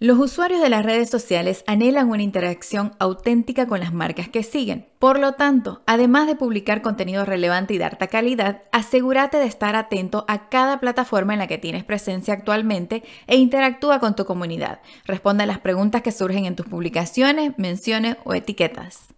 Los usuarios de las redes sociales anhelan una interacción auténtica con las marcas que siguen. Por lo tanto, además de publicar contenido relevante y de alta calidad, asegúrate de estar atento a cada plataforma en la que tienes presencia actualmente e interactúa con tu comunidad. Responde a las preguntas que surgen en tus publicaciones, menciones o etiquetas.